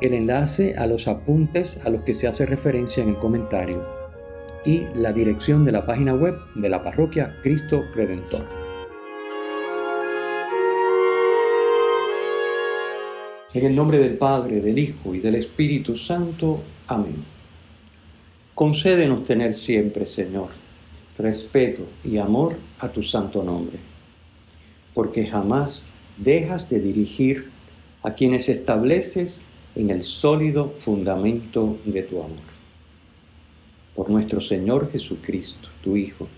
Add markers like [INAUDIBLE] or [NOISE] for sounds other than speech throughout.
el enlace a los apuntes a los que se hace referencia en el comentario y la dirección de la página web de la parroquia Cristo Redentor. En el nombre del Padre, del Hijo y del Espíritu Santo. Amén. Concédenos tener siempre, Señor, respeto y amor a tu santo nombre, porque jamás dejas de dirigir a quienes estableces en el sólido fundamento de tu amor. Por nuestro Señor Jesucristo, tu Hijo,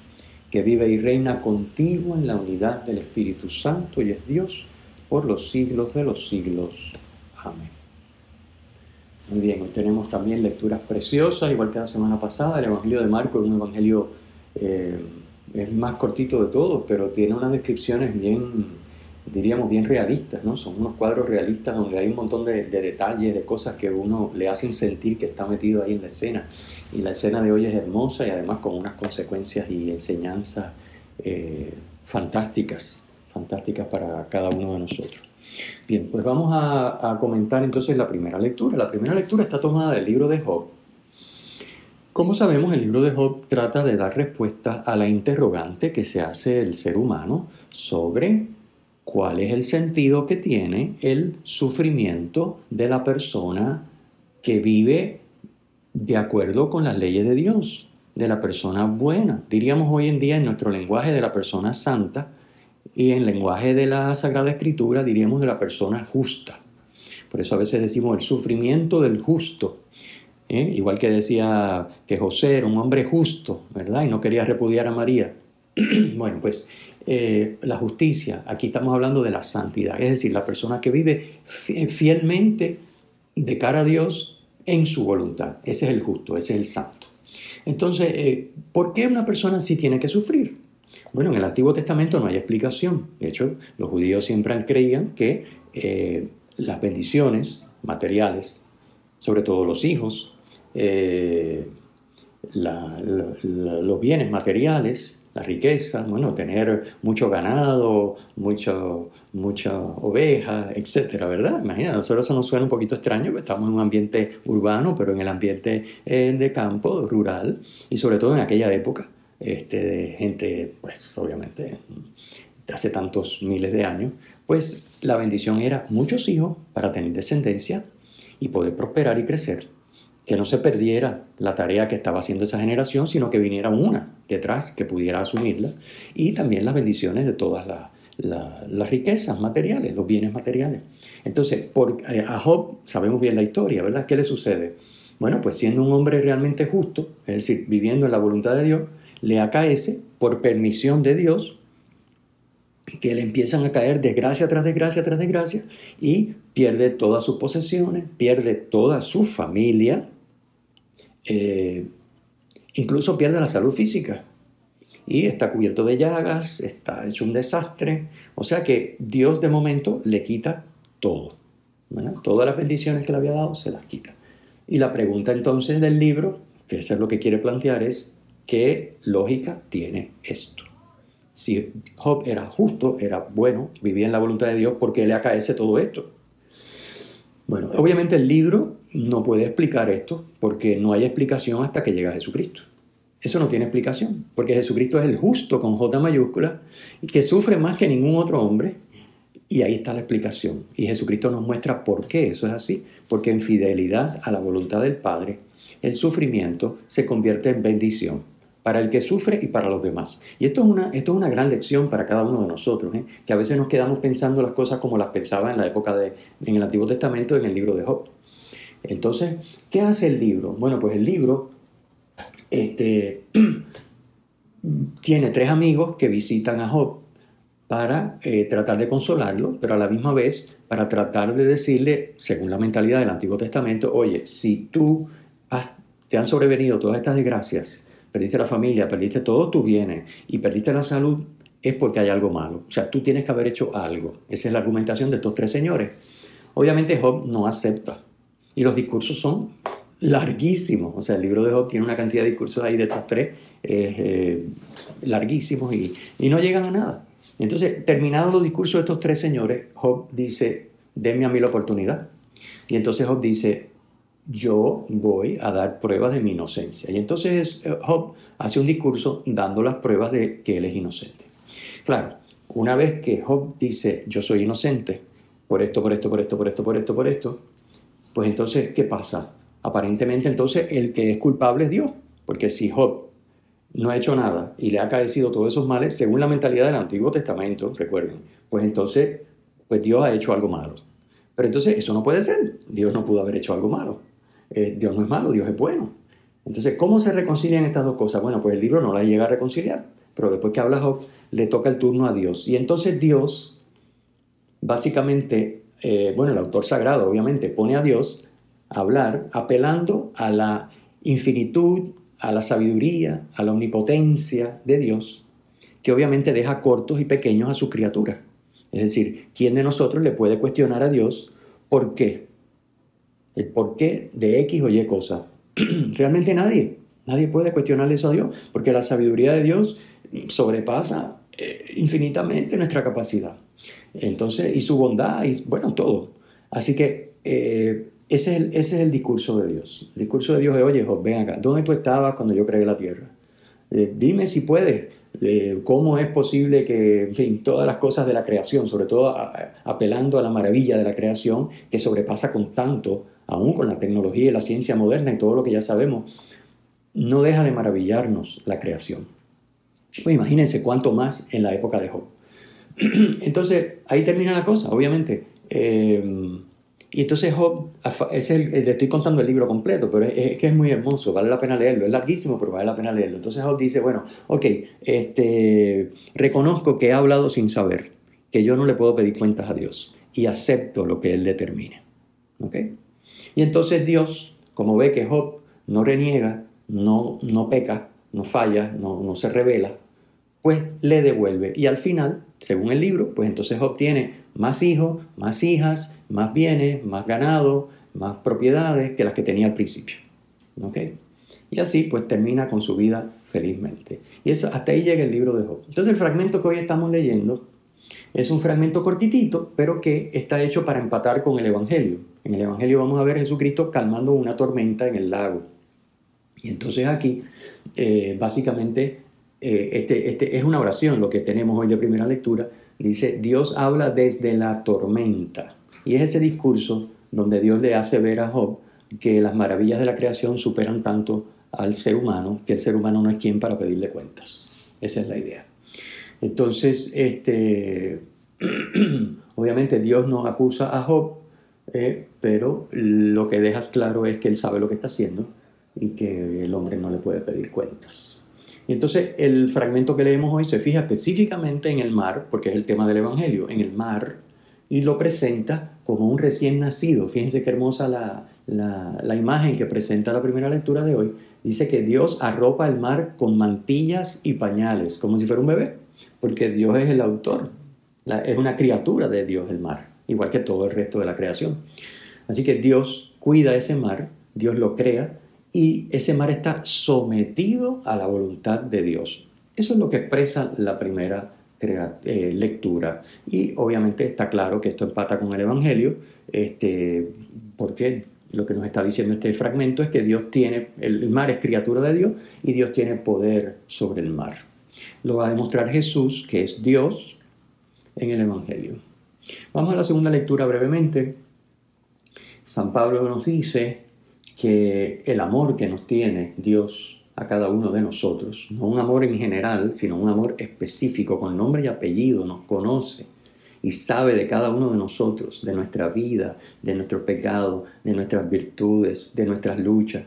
que vive y reina contigo en la unidad del Espíritu Santo y es Dios por los siglos de los siglos. Amén. Muy bien, hoy tenemos también lecturas preciosas, igual que la semana pasada. El Evangelio de Marco es un evangelio, eh, es más cortito de todos, pero tiene unas descripciones bien diríamos, bien realistas, ¿no? Son unos cuadros realistas donde hay un montón de, detalles, de cosas que uno le hacen sentir que está metido ahí en la escena. Y la escena de hoy es hermosa y además con unas consecuencias y enseñanzas eh, fantásticas, fantásticas para cada uno de nosotros. Bien, pues vamos a, a comentar entonces la primera lectura. La primera lectura está tomada del libro de Job. Como sabemos, el libro de Job trata de dar respuesta a la interrogante que se hace el ser humano sobre cuál es el sentido que tiene el sufrimiento de la persona que vive de acuerdo con las leyes de Dios, de la persona buena. Diríamos hoy en día en nuestro lenguaje de la persona santa y en lenguaje de la Sagrada Escritura diríamos de la persona justa. Por eso a veces decimos el sufrimiento del justo. ¿eh? Igual que decía que José era un hombre justo, ¿verdad? Y no quería repudiar a María. [CLEARS THROAT] bueno, pues eh, la justicia, aquí estamos hablando de la santidad, es decir, la persona que vive fielmente de cara a Dios en su voluntad. Ese es el justo, ese es el santo. Entonces, eh, ¿por qué una persona sí tiene que sufrir? Bueno, en el Antiguo Testamento no hay explicación. De hecho, los judíos siempre creían que eh, las bendiciones materiales, sobre todo los hijos, los bienes materiales, la riqueza, bueno, tener mucho ganado, mucho, mucha oveja, etcétera, ¿verdad? Imagina, nosotros eso nos suena un poquito extraño, porque estamos en un ambiente urbano, pero en el ambiente eh, de campo, rural, y sobre todo en aquella época, este, de gente, pues obviamente, de hace tantos miles de años, pues la bendición era muchos hijos para tener descendencia y poder prosperar y crecer que no se perdiera la tarea que estaba haciendo esa generación, sino que viniera una detrás que pudiera asumirla, y también las bendiciones de todas las riquezas materiales, los bienes materiales. Entonces, por, eh, a Job sabemos bien la historia, ¿verdad? ¿Qué le sucede? Bueno, pues siendo un hombre realmente justo, es decir, viviendo en la voluntad de Dios, le acaece por permisión de Dios que le empiezan a caer desgracia tras desgracia tras desgracia y pierde todas sus posesiones, pierde toda su familia, eh, incluso pierde la salud física y está cubierto de llagas, está hecho un desastre. O sea que Dios de momento le quita todo. Todas las bendiciones que le había dado se las quita. Y la pregunta entonces del libro, que eso es lo que quiere plantear, es ¿qué lógica tiene esto? Si Job era justo, era bueno, vivía en la voluntad de Dios, ¿por qué le acaece todo esto? Bueno, obviamente el libro no puede explicar esto porque no hay explicación hasta que llega Jesucristo. Eso no tiene explicación, porque Jesucristo es el justo con J mayúscula, que sufre más que ningún otro hombre, y ahí está la explicación. Y Jesucristo nos muestra por qué eso es así, porque en fidelidad a la voluntad del Padre, el sufrimiento se convierte en bendición para el que sufre y para los demás. Y esto es una, esto es una gran lección para cada uno de nosotros, ¿eh? que a veces nos quedamos pensando las cosas como las pensaba en la época de, en el Antiguo Testamento, en el libro de Job. Entonces, ¿qué hace el libro? Bueno, pues el libro este, [CLEARS THROAT] tiene tres amigos que visitan a Job para eh, tratar de consolarlo, pero a la misma vez para tratar de decirle, según la mentalidad del Antiguo Testamento, oye, si tú te han sobrevenido todas estas desgracias, perdiste la familia, perdiste todos tus bienes y perdiste la salud, es porque hay algo malo. O sea, tú tienes que haber hecho algo. Esa es la argumentación de estos tres señores. Obviamente Job no acepta. Y los discursos son larguísimos. O sea, el libro de Job tiene una cantidad de discursos ahí de estos tres eh, larguísimos y, y no llegan a nada. Entonces, terminados los discursos de estos tres señores, Job dice, denme a mí la oportunidad. Y entonces Job dice, yo voy a dar pruebas de mi inocencia. Y entonces eh, Job hace un discurso dando las pruebas de que él es inocente. Claro, una vez que Job dice, yo soy inocente, por esto, por esto, por esto, por esto, por esto, por esto, pues entonces, ¿qué pasa? Aparentemente entonces el que es culpable es Dios, porque si Job no ha hecho nada y le ha acaecido todos esos males, según la mentalidad del Antiguo Testamento, recuerden, pues entonces, pues Dios ha hecho algo malo. Pero entonces eso no puede ser, Dios no pudo haber hecho algo malo. Eh, Dios no es malo, Dios es bueno. Entonces, ¿cómo se reconcilian estas dos cosas? Bueno, pues el libro no la llega a reconciliar, pero después que habla Job, le toca el turno a Dios. Y entonces Dios, básicamente, eh, bueno, el autor sagrado obviamente pone a Dios a hablar apelando a la infinitud, a la sabiduría, a la omnipotencia de Dios, que obviamente deja cortos y pequeños a su criatura. Es decir, ¿quién de nosotros le puede cuestionar a Dios por qué? El por qué de X o Y cosa. [CLEARS THROAT] Realmente nadie. Nadie puede cuestionarle eso a Dios, porque la sabiduría de Dios sobrepasa eh, infinitamente nuestra capacidad. Entonces, y su bondad, y bueno, todo. Así que eh, ese, es el, ese, es el, discurso de Dios. El discurso de Dios es, oye, Job, ven acá, ¿dónde tú estabas cuando yo creé la tierra? Eh, dime si puedes, cómo es posible que, en fin, todas las cosas de la creación, sobre todo apelando a la maravilla de la creación, que sobrepasa con tanto, aún con la tecnología y la ciencia moderna y todo lo que ya sabemos, no deja de maravillarnos la creación. Pues imagínense cuánto más en la época de Job. [CLEARS THROAT] Entonces, ahí termina la cosa, obviamente. Eh, y entonces Job, es el, le estoy contando el libro completo, pero es, que es muy hermoso, vale la pena leerlo, es larguísimo, pero vale la pena leerlo. Entonces Job dice, bueno, ok, este, reconozco que he hablado sin saber, que yo no le puedo pedir cuentas a Dios y acepto lo que Él determine. ¿ok? Y entonces Dios, como ve que Job no reniega, no, no peca, no falla, no, no se revela, pues le devuelve. Y al final, según el libro, pues entonces obtiene más hijos, más hijas, más bienes, más ganado, más propiedades que las que tenía al principio. ¿Ok? Y así pues termina con su vida felizmente. Y eso, hasta ahí llega el libro de Job. Entonces el fragmento que hoy estamos leyendo es un fragmento cortitito, pero que está hecho para empatar con el Evangelio. En el Evangelio vamos a ver a Jesucristo calmando una tormenta en el lago. Y entonces aquí, eh, básicamente, eh, este, este, es una oración, lo que tenemos hoy de primera lectura. Dice, Dios habla desde la tormenta. Y es ese discurso donde Dios le hace ver a Job que las maravillas de la creación superan tanto al ser humano, que el ser humano no es quien para pedirle cuentas. Esa es la idea. Entonces, este, [CLEARS THROAT] obviamente Dios no acusa a Job, eh, pero lo que dejas claro es que él sabe lo que está haciendo y que el hombre no le puede pedir cuentas. Y entonces el fragmento que leemos hoy se fija específicamente en el mar, porque es el tema del Evangelio, en el mar, y lo presenta como un recién nacido. Fíjense qué hermosa la, la, imagen que presenta la primera lectura de hoy. Dice que Dios arropa el mar con mantillas y pañales, como si fuera un bebé, porque Dios es el autor, es una criatura de Dios el mar, igual que todo el resto de la creación. Así que Dios cuida ese mar, Dios lo crea, y ese mar está sometido a la voluntad de Dios. Eso es lo que expresa la primera eh, lectura. Y obviamente está claro que esto empata con el Evangelio, este, porque lo que nos está diciendo este fragmento es que Dios tiene, el mar es criatura de Dios y Dios tiene poder sobre el mar. Lo va a demostrar Jesús, que es Dios, en el Evangelio. Vamos a la segunda lectura brevemente. San Pablo nos dice que el amor que nos tiene Dios a cada uno de nosotros, no un amor en general, sino un amor específico, con nombre y apellido, nos conoce y sabe de cada uno de nosotros, de nuestra vida, de nuestro pecado, de nuestras virtudes, de nuestras luchas.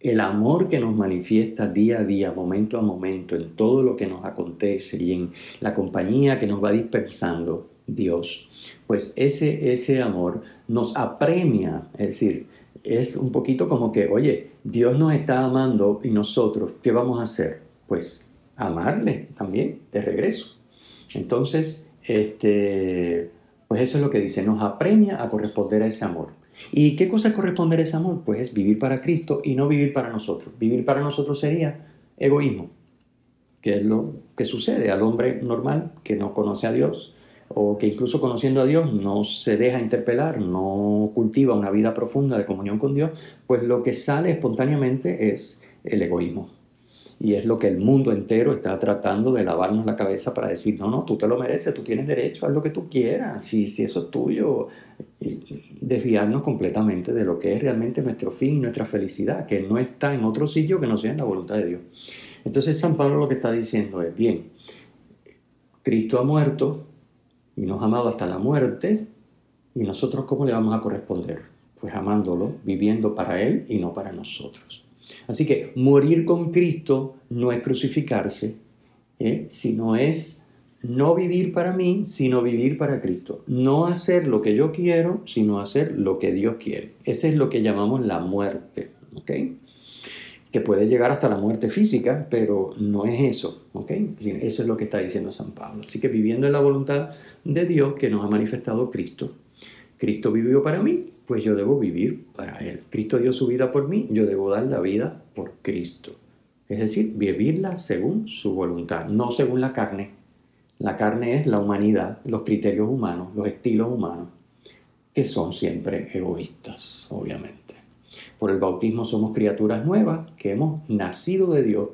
el amor que nos manifiesta día a día, momento a momento, en todo lo que nos acontece y en la compañía que nos va dispensando Dios, pues ese, ese amor nos apremia, es decir, es un poquito como que, oye, Dios nos está amando y nosotros, ¿qué vamos a hacer? Pues amarle también de regreso. Entonces, este, pues eso es lo que dice, nos apremia a corresponder a ese amor. ¿Y qué cosa es corresponder a ese amor? Pues es vivir para Cristo y no vivir para nosotros. Vivir para nosotros sería egoísmo, que es lo que sucede al hombre normal que no conoce a Dios o que incluso conociendo a Dios no se deja interpelar, no cultiva una vida profunda de comunión con Dios, pues lo que sale espontáneamente es el egoísmo. Y es lo que el mundo entero está tratando de lavarnos la cabeza para decir, no, no, tú te lo mereces, tú tienes derecho, haz lo que tú quieras, si, si eso es tuyo. desviarnos completamente de lo que es realmente nuestro fin y nuestra felicidad, que no está en otro sitio que no sea en la voluntad de Dios. Entonces San Pablo lo que está diciendo es, bien, Cristo ha muerto y nos ha amado hasta la muerte, y nosotros cómo le vamos a corresponder? Pues amándolo, viviendo para Él y no para nosotros. Así que morir con Cristo no es crucificarse, ¿eh? sino es no vivir para mí, sino vivir para Cristo. No hacer lo que yo quiero, sino hacer lo que Dios quiere. Ese es lo que llamamos la muerte, ¿ok? Que puede llegar hasta la muerte física, pero no es eso, ¿ok? Eso es lo que está diciendo San Pablo. Así que viviendo en la voluntad de Dios que nos ha manifestado Cristo. Cristo vivió para mí, pues yo debo vivir para Él. Cristo dio su vida por mí, yo debo dar la vida por Cristo. Es decir, vivirla según su voluntad, no según la carne. La carne es la humanidad, los criterios humanos, los estilos humanos, que son siempre egoístas, obviamente. Por el bautismo somos criaturas nuevas que hemos nacido de Dios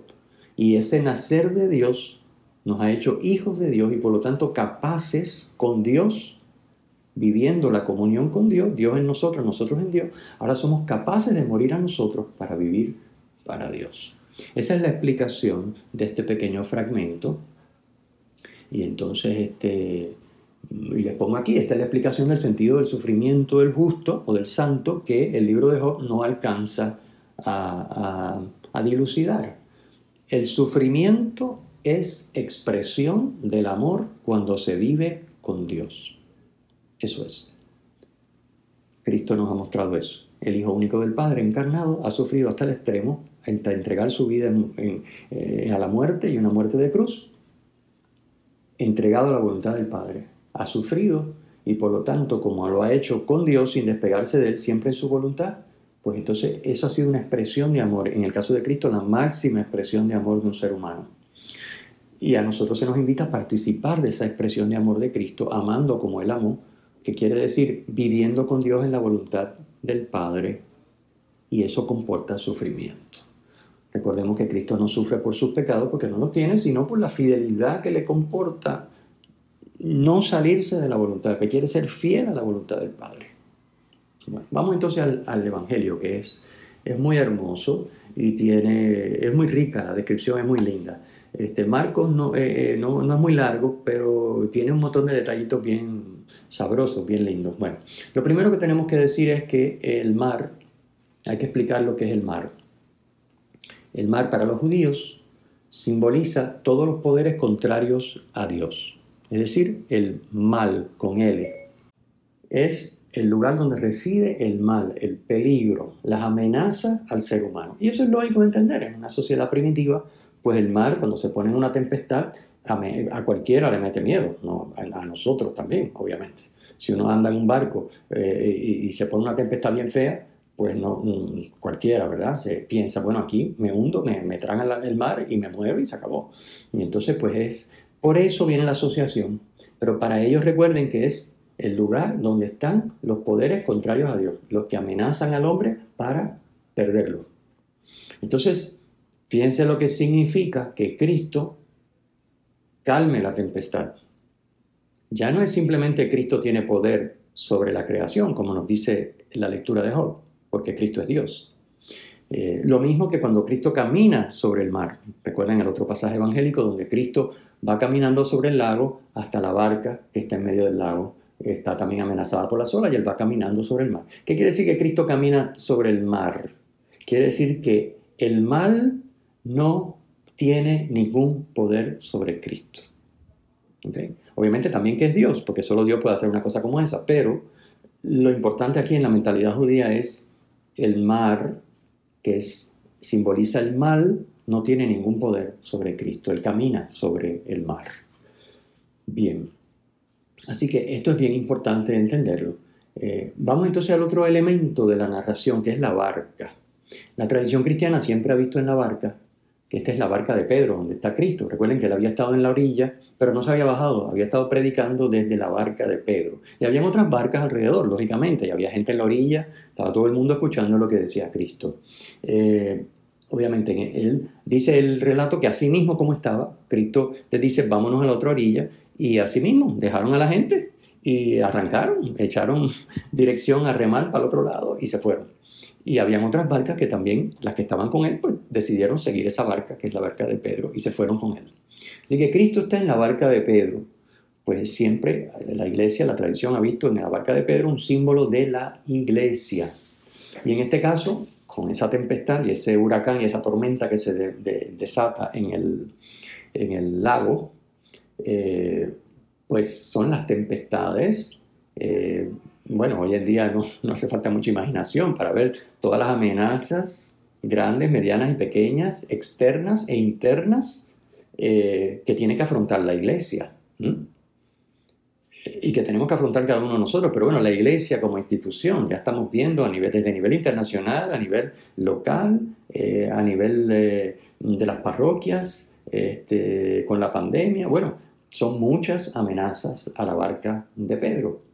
y ese nacer de Dios nos ha hecho hijos de Dios y por lo tanto capaces con Dios viviendo la comunión con Dios, Dios en nosotros, nosotros en Dios, ahora somos capaces de morir a nosotros para vivir para Dios. Esa es la explicación de este pequeño fragmento. Y entonces, este, y les pongo aquí, esta es la explicación del sentido del sufrimiento del justo o del santo que el libro de Job no alcanza a, a dilucidar. El sufrimiento es expresión del amor cuando se vive con Dios. Eso es. Cristo nos ha mostrado eso. El Hijo único del Padre encarnado ha sufrido hasta el extremo, hasta entregar su vida eh, a la muerte y una muerte de cruz, entregado a la voluntad del Padre. Ha sufrido y por lo tanto, como lo ha hecho con Dios sin despegarse de Él, siempre en su voluntad, pues entonces eso ha sido una expresión de amor. En el caso de Cristo, la máxima expresión de amor de un ser humano. Y a nosotros se nos invita a participar de esa expresión de amor de Cristo, amando como Él amó, que quiere decir viviendo con Dios en la voluntad del Padre, y eso comporta sufrimiento. Recordemos que Cristo no sufre por sus pecados porque no los tiene, sino por la fidelidad que le comporta no salirse de la voluntad, que quiere ser fiel a la voluntad del Padre. vamos entonces al, Evangelio, que es, es muy hermoso y tiene, es muy rica, la descripción es muy linda. Este, Marcos no, eh, eh, no, no, es muy largo, pero tiene un montón de detallitos bien sabrosos, bien lindos. Bueno, lo primero que tenemos que decir es que el mar, hay que explicar lo que es el mar. El mar para los judíos simboliza todos los poderes contrarios a Dios, es decir, el mal con L. Es el lugar donde reside el mal, el peligro, las amenazas al ser humano. Y eso es lógico de entender. En una sociedad primitiva, pues el mar, cuando se pone en una tempestad, a, cualquiera le mete miedo, ¿no? a, nosotros también, obviamente. Si uno anda en un barco eh, y, se pone una tempestad bien fea, pues no, mm, cualquiera, ¿verdad? Se piensa, bueno, aquí me hundo, me, me traga el mar y me mueve y se acabó. Y entonces, pues es, por eso viene la asociación. Pero para ellos recuerden que es el lugar donde están los poderes contrarios a Dios, los que amenazan al hombre para perderlo. Entonces, fíjense lo que significa que Cristo calme la tempestad. Ya no es simplemente Cristo tiene poder sobre la creación, como nos dice la lectura de Job, porque Cristo es Dios. Eh, lo mismo que cuando Cristo camina sobre el mar. Recuerden el otro pasaje evangélico donde Cristo va caminando sobre el lago hasta la barca que está en medio del lago. Está también amenazada por la olas y él va caminando sobre el mar. ¿Qué quiere decir que Cristo camina sobre el mar? Quiere decir que el mal no tiene ningún poder sobre Cristo. Obviamente también que es Dios, porque solo Dios puede hacer una cosa como esa, pero lo importante aquí en la mentalidad judía es el mar, que es, simboliza el mal, no tiene ningún poder sobre Cristo, Él camina sobre el mar. Bien, así que esto es bien importante entenderlo. Eh, vamos entonces al otro elemento de la narración, que es la barca. La tradición cristiana siempre ha visto en la barca que esta es la barca de Pedro, donde está Cristo. Recuerden que él había estado en la orilla, pero no se había bajado, había estado predicando desde la barca de Pedro. Y habían otras barcas alrededor, lógicamente, y había gente en la orilla, estaba todo el mundo escuchando lo que decía Cristo. Eh, obviamente, él dice el relato que así mismo como estaba, Cristo les dice, vámonos a la otra orilla, y así mismo dejaron a la gente y arrancaron, echaron [LAUGHS] dirección a remar para el otro lado y se fueron. Y habían otras barcas que también, las que estaban con él, pues decidieron seguir esa barca, que es la barca de Pedro, y se fueron con él. Así que Cristo está en la barca de Pedro. Pues siempre la iglesia, la tradición ha visto en la barca de Pedro un símbolo de la iglesia. Y en este caso, con esa tempestad y ese huracán y esa tormenta que se desata en el, en el lago, eh, pues son las tempestades eh, bueno, hoy en día no, hace falta mucha imaginación para ver todas las amenazas grandes, medianas y pequeñas, externas e internas, eh, que tiene que afrontar la iglesia. Y que tenemos que afrontar cada uno de nosotros. Pero bueno, la iglesia como institución, ya estamos viendo a nivel, desde nivel internacional, a nivel local, eh, a nivel de, las parroquias, este, con la pandemia. Bueno, son muchas amenazas a la barca de Pedro.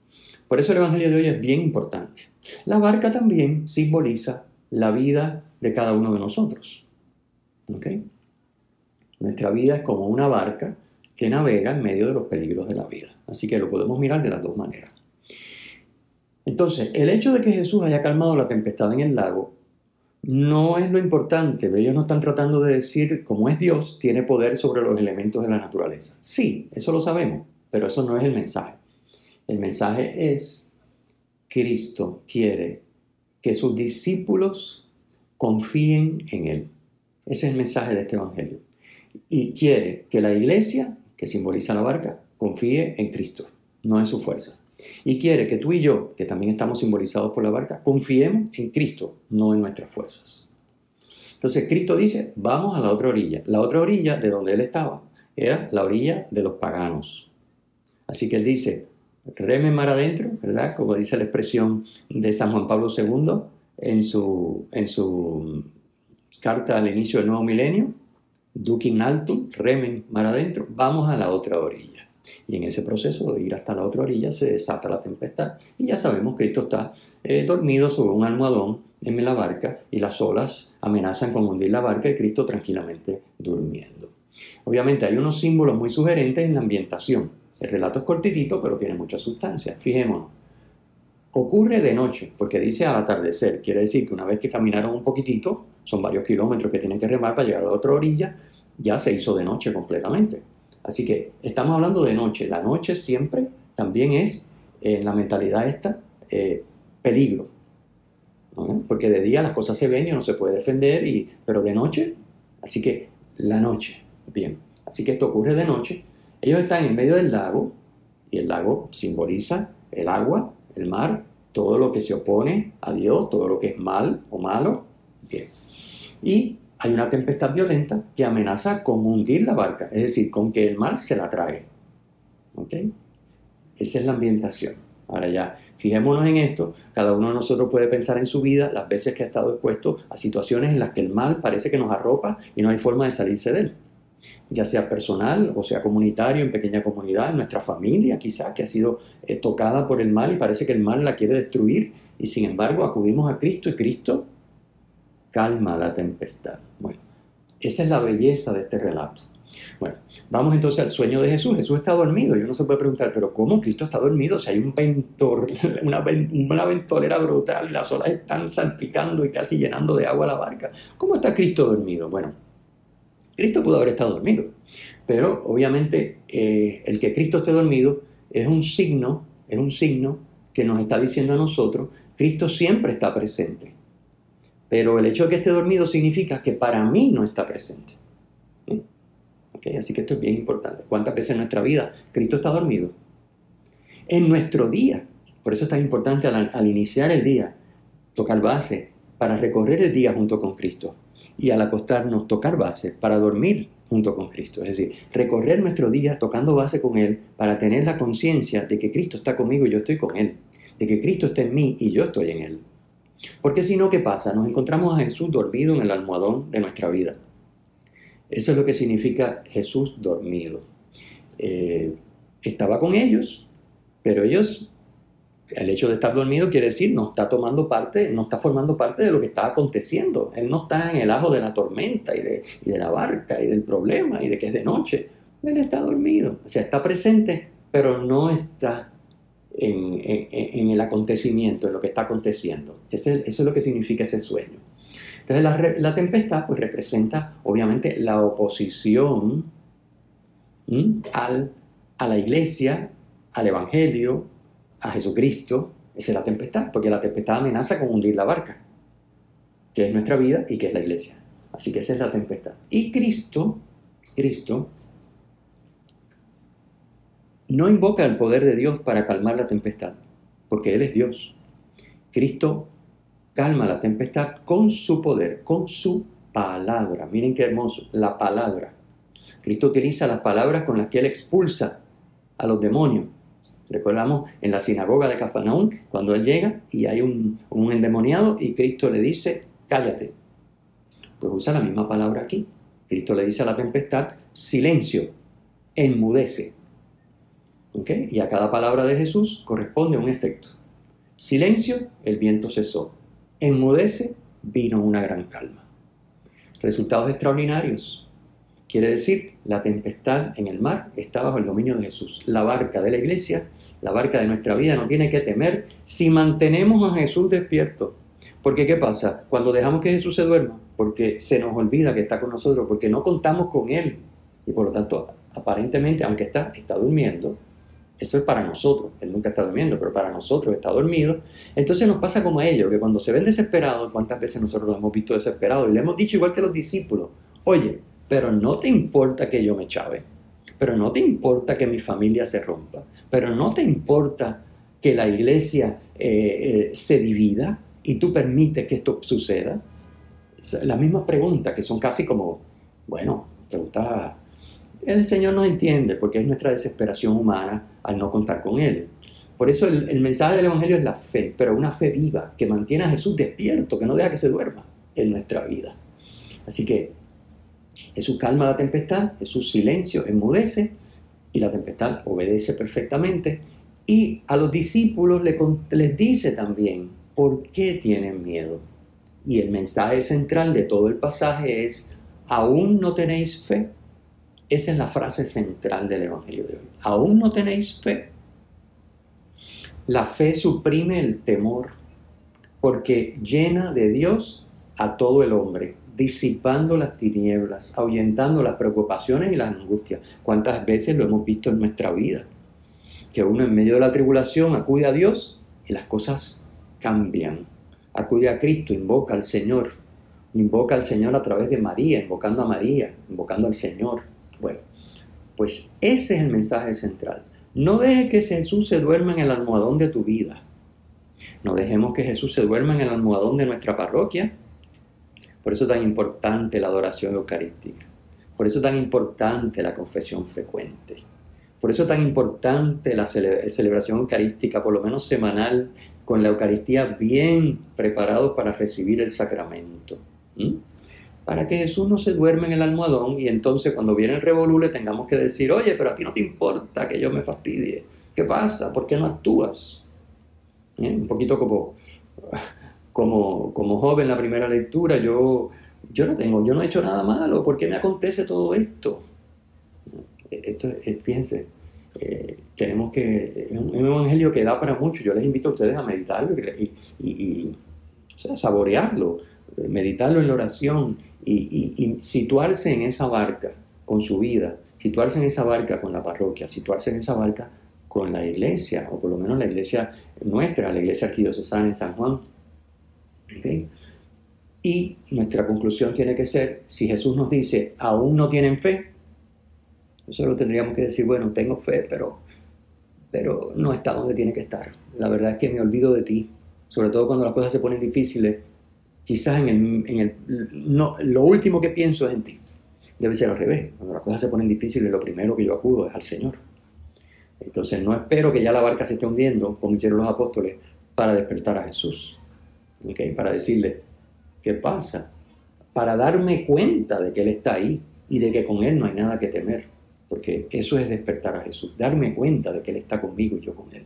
Por eso el Evangelio de hoy es bien importante. La barca también simboliza la vida de cada uno de nosotros. Nuestra vida es como una barca que navega en medio de los peligros de la vida. Así que lo podemos mirar de las dos maneras. Entonces, el hecho de que Jesús haya calmado la tempestad en el lago no es lo importante. Ellos no están tratando de decir, como es Dios, tiene poder sobre los elementos de la naturaleza. Sí, eso lo sabemos, pero eso no es el mensaje. El mensaje es, Cristo quiere que sus discípulos confíen en Él. Ese es el mensaje de este Evangelio. Y quiere que la iglesia, que simboliza la barca, confíe en Cristo, no en su fuerza. Y quiere que tú y yo, que también estamos simbolizados por la barca, confiemos en Cristo, no en nuestras fuerzas. Entonces Cristo dice, vamos a la otra orilla. La otra orilla de donde Él estaba era la orilla de los paganos. Así que Él dice, remen mar adentro, ¿verdad? Como dice la expresión de San Juan Pablo II en su, en su carta al inicio del nuevo milenio, Duquin altum, remen mar adentro, vamos a la otra orilla. Y en ese proceso de ir hasta la otra orilla se desata la tempestad. Y ya sabemos que Cristo está eh, dormido sobre un almohadón en la barca y las olas amenazan con hundir la barca y Cristo tranquilamente durmiendo. Obviamente hay unos símbolos muy sugerentes en la ambientación. El relato es cortitito, pero tiene mucha sustancia. Fijémonos. Ocurre de noche, porque dice al atardecer. Quiere decir que una vez que caminaron un poquitito, son varios kilómetros que tienen que remar para llegar a la otra orilla, ya se hizo de noche completamente. Así que estamos hablando de noche. La noche siempre también es, en la mentalidad esta, eh, peligro. Porque de día las cosas se ven y no se puede defender, y, pero de noche, así que la noche. Bien, así que esto ocurre de noche ellos están en medio del lago y el lago simboliza el agua, el mar, todo lo que se opone a Dios, todo lo que es mal o malo. Bien. Y hay una tempestad violenta que amenaza con hundir la barca, es decir, con que el mar se la trague. ¿Ok? Esa es la ambientación. Ahora ya, fijémonos en esto, cada uno de nosotros puede pensar en su vida las veces que ha estado expuesto a situaciones en las que el mal parece que nos arropa y no hay forma de salirse de él ya sea personal o sea comunitario, en pequeña comunidad, en nuestra familia quizá, que ha sido eh, tocada por el mal y parece que el mal la quiere destruir y sin embargo acudimos a Cristo y Cristo calma la tempestad. Bueno, esa es la belleza de este relato. Bueno, vamos entonces al sueño de Jesús. Jesús está dormido y uno se puede preguntar, pero ¿cómo Cristo está dormido? Si hay un ventor, [LAUGHS] una, una ventolera brutal, las olas están salpicando y casi llenando de agua la barca. ¿Cómo está Cristo dormido? Bueno, Cristo pudo haber estado dormido, pero obviamente eh, el que Cristo esté dormido es un signo, es un signo que nos está diciendo a nosotros, Cristo siempre está presente. Pero el hecho de que esté dormido significa que para mí no está presente. Así que esto es bien importante. ¿Cuántas veces en nuestra vida Cristo está dormido? En nuestro día. Por eso es tan importante al, iniciar el día, tocar base para recorrer el día junto con Cristo. Y al acostarnos, tocar base para dormir junto con Cristo. Es decir, recorrer nuestro día tocando base con Él para tener la conciencia de que Cristo está conmigo y yo estoy con Él. De que Cristo está en mí y yo estoy en Él. Porque si no, ¿qué pasa? Nos encontramos a Jesús dormido en el almohadón de nuestra vida. Eso es lo que significa Jesús dormido. Eh, estaba con ellos, pero ellos, el hecho de estar dormido quiere decir no está tomando parte, no está formando parte de lo que está aconteciendo. Él no está en el ajo de la tormenta y de, la barca y del problema y de que es de noche. Él está dormido, o sea, está presente, pero no está en, el acontecimiento, en lo que está aconteciendo. eso es lo que significa ese sueño. Entonces la, tempestad pues representa obviamente la oposición al, a la iglesia, al evangelio, a Jesucristo. Esa es la tempestad, porque la tempestad amenaza con hundir la barca, que es nuestra vida y que es la iglesia. Así que esa es la tempestad. Y Cristo, Cristo, no invoca el poder de Dios para calmar la tempestad, porque Él es Dios. Cristo calma la tempestad con su poder, con su palabra. Miren qué hermoso, la palabra. Cristo utiliza las palabras con las que él expulsa a los demonios. Recordamos en la sinagoga de Cafarnaúm, cuando él llega y hay un, un endemoniado y Cristo le dice, cállate. Pues usa la misma palabra aquí. Cristo le dice a la tempestad, silencio, enmudece. Y a cada palabra de Jesús corresponde un efecto. Silencio, el viento cesó enmudece, vino una gran calma. Resultados extraordinarios. Quiere decir, la tempestad en el mar está bajo el dominio de Jesús. La barca de la iglesia, la barca de nuestra vida no tiene que temer si mantenemos a Jesús despierto. Porque ¿qué pasa? Cuando dejamos que Jesús se duerma, porque se nos olvida que está con nosotros, porque no contamos con Él. Y por lo tanto, aparentemente, aunque está, está durmiendo, eso es para nosotros, él nunca está durmiendo, pero para nosotros está dormido. Entonces nos pasa como a ellos, que cuando se ven desesperados, ¿cuántas veces nosotros los hemos visto desesperados? Y le hemos dicho igual que los discípulos, oye, pero no te importa que yo me chave, pero no te importa que mi familia se rompa, pero no te importa que la iglesia eh, eh, se divida y tú permites que esto suceda. Las mismas preguntas que son casi como, bueno, preguntas el Señor nos entiende porque es nuestra desesperación humana al no contar con Él. Por eso el, mensaje del Evangelio es la fe, pero una fe viva que mantiene a Jesús despierto, que no deja que se duerma en nuestra vida. Así que Jesús calma la tempestad, Jesús silencio, enmudece y la tempestad obedece perfectamente. Y a los discípulos les dice también por qué tienen miedo. Y el mensaje central de todo el pasaje es, ¿aún no tenéis fe? Esa es la frase central del Evangelio de hoy. ¿Aún no tenéis fe? La fe suprime el temor porque llena de Dios a todo el hombre, disipando las tinieblas, ahuyentando las preocupaciones y las angustias. ¿Cuántas veces lo hemos visto en nuestra vida? Que uno en medio de la tribulación acude a Dios y las cosas cambian. Acude a Cristo, invoca al Señor, invoca al Señor a través de María, invocando a María, invocando al Señor bueno, pues ese es el mensaje central. No dejes que Jesús se duerma en el almohadón de tu vida. No dejemos que Jesús se duerma en el almohadón de nuestra parroquia. Por eso es tan importante la adoración eucarística. Por eso es tan importante la confesión frecuente. Por eso es tan importante la celebración eucarística, por lo menos semanal, con la Eucaristía bien preparados para recibir el sacramento. Para que Jesús no se duerme en el almohadón y entonces cuando viene el revolú le tengamos que decir, oye, pero a ti no te importa que yo me fastidie. ¿Qué pasa? ¿Por qué no actúas? ¿Eh? Un poquito como, como, joven la primera lectura, yo, yo no tengo, yo no he hecho nada malo, ¿por qué me acontece todo esto? Esto, fíjense, eh, tenemos que, es un, evangelio que da para mucho, yo les invito a ustedes a meditarlo y, saborearlo, meditarlo en la oración y, situarse en esa barca con su vida, situarse en esa barca con la parroquia, situarse en esa barca con la iglesia, o por lo menos la iglesia nuestra, la iglesia arquidiocesana en San Juan. Y nuestra conclusión tiene que ser, si Jesús nos dice, aún no tienen fe, nosotros tendríamos que decir, bueno, tengo fe, pero, pero no está donde tiene que estar. La verdad es que me olvido de ti, sobre todo cuando las cosas se ponen difíciles. Quizás en el, en el no, lo último que pienso es en ti. Debe ser al revés. Cuando las cosas se ponen difíciles, lo primero que yo acudo es al Señor. Entonces no espero que ya la barca se esté hundiendo, como hicieron los apóstoles, para despertar a Jesús. ¿Okay? Para decirle, ¿qué pasa? Para darme cuenta de que Él está ahí y de que con Él no hay nada que temer. Porque eso es despertar a Jesús, darme cuenta de que Él está conmigo y yo con Él.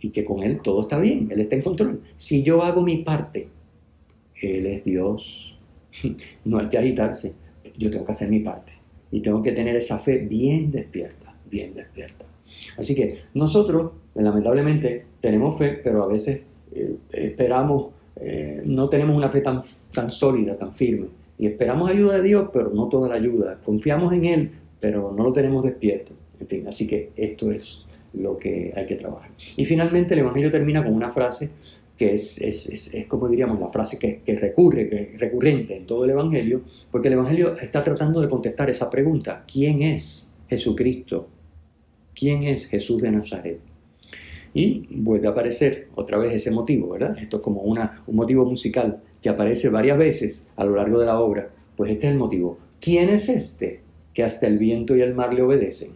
Y que con Él todo está bien, Él está en control. Si yo hago mi parte, Él es Dios. [LAUGHS] No hay que agitarse, yo tengo que hacer mi parte. Y tengo que tener esa fe bien despierta, bien despierta. Así que nosotros, lamentablemente, tenemos fe, pero a veces eh, esperamos, eh, no tenemos una fe tan, tan sólida, tan firme. Y esperamos ayuda de Dios, pero no toda la ayuda. Confiamos en Él, pero no lo tenemos despierto. En fin, así que esto es lo que hay que trabajar. Y finalmente el Evangelio termina con una frase que es, es, es, como diríamos la frase que, que recurre, que es recurrente en todo el Evangelio, porque el Evangelio está tratando de contestar esa pregunta, ¿quién es Jesucristo ¿Quién es Jesús de Nazaret? Y vuelve a aparecer otra vez ese motivo, ¿verdad? Esto es como una, un motivo musical que aparece varias veces a lo largo de la obra. Pues este es el motivo. ¿Quién es este que hasta el viento y el mar le obedecen?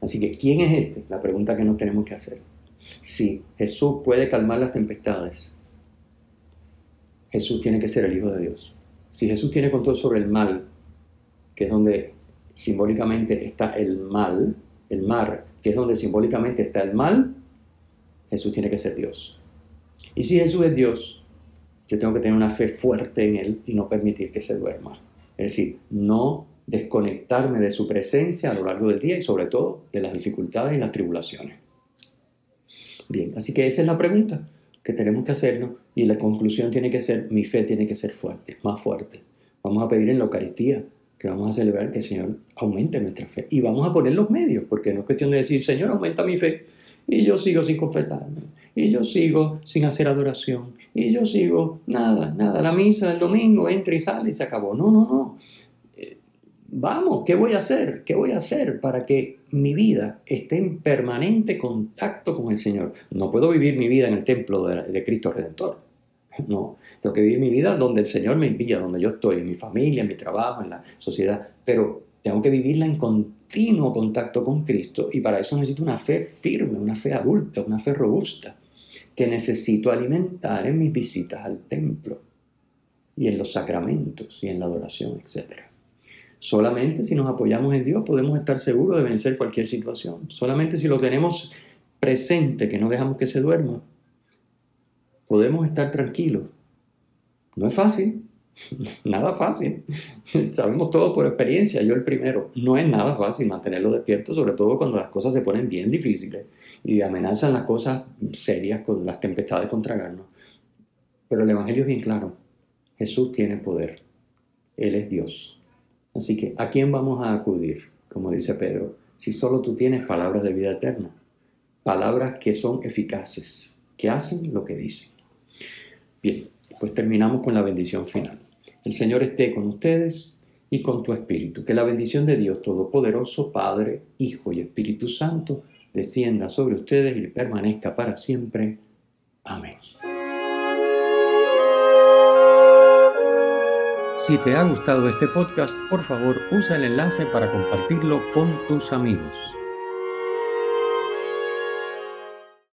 Así que, ¿quién es este? La pregunta que nos tenemos que hacer. Si Jesús puede calmar las tempestades, Jesús tiene que ser el Hijo de Dios. Si Jesús tiene control sobre el mal, que es donde simbólicamente está el mal, el mar, que es donde simbólicamente está el mal, Jesús tiene que ser Dios. Y si Jesús es Dios, yo tengo que tener una fe fuerte en Él y no permitir que se duerma. Es decir, no desconectarme de su presencia a lo largo del día y sobre todo de las dificultades y las tribulaciones. Bien, así que esa es la pregunta que tenemos que hacernos y la conclusión tiene que ser, mi fe tiene que ser fuerte, más fuerte. Vamos a pedir en la Eucaristía que vamos a celebrar que el Señor aumente nuestra fe. Y vamos a poner los medios, porque no es cuestión de decir, Señor, aumenta mi fe. Y yo sigo sin confesarme. Y yo sigo sin hacer adoración. Y yo sigo, nada, nada. La misa del domingo entra y sale y se acabó. No, no, no. Eh, vamos, ¿qué voy a hacer? ¿Qué voy a hacer para que mi vida esté en permanente contacto con el Señor? No puedo vivir mi vida en el templo de Cristo Redentor no, tengo que vivir mi vida donde el Señor me envía, donde yo estoy, en mi familia, en mi trabajo, en la sociedad, pero tengo que vivirla en continuo contacto con Cristo y para eso necesito una fe firme, una fe adulta, una fe robusta, que necesito alimentar en mis visitas al templo y en los sacramentos y en la adoración, etc. Solamente si nos apoyamos en Dios podemos estar seguros de vencer cualquier situación. Solamente si lo tenemos presente, que no dejamos que se duerma, podemos estar tranquilos. No es fácil, [LAUGHS] nada fácil. Sabemos todo por experiencia, yo el primero. No es nada fácil mantenerlo despierto, sobre todo cuando las cosas se ponen bien difíciles y amenazan las cosas serias con las tempestades contra tragarnos. Pero el Evangelio es bien claro. Jesús tiene poder. Él es Dios. Así que, ¿a quién vamos a acudir? Como dice Pedro, si solo tú tienes palabras de vida eterna, palabras que son eficaces, que hacen lo que dicen. Bien, pues terminamos con la bendición final. El Señor esté con ustedes y con tu espíritu. Que la bendición de Dios Todopoderoso, Padre, Hijo y Espíritu Santo, descienda sobre ustedes y permanezca para siempre. Amén. Si te ha gustado este podcast, por favor usa el enlace para compartirlo con tus amigos.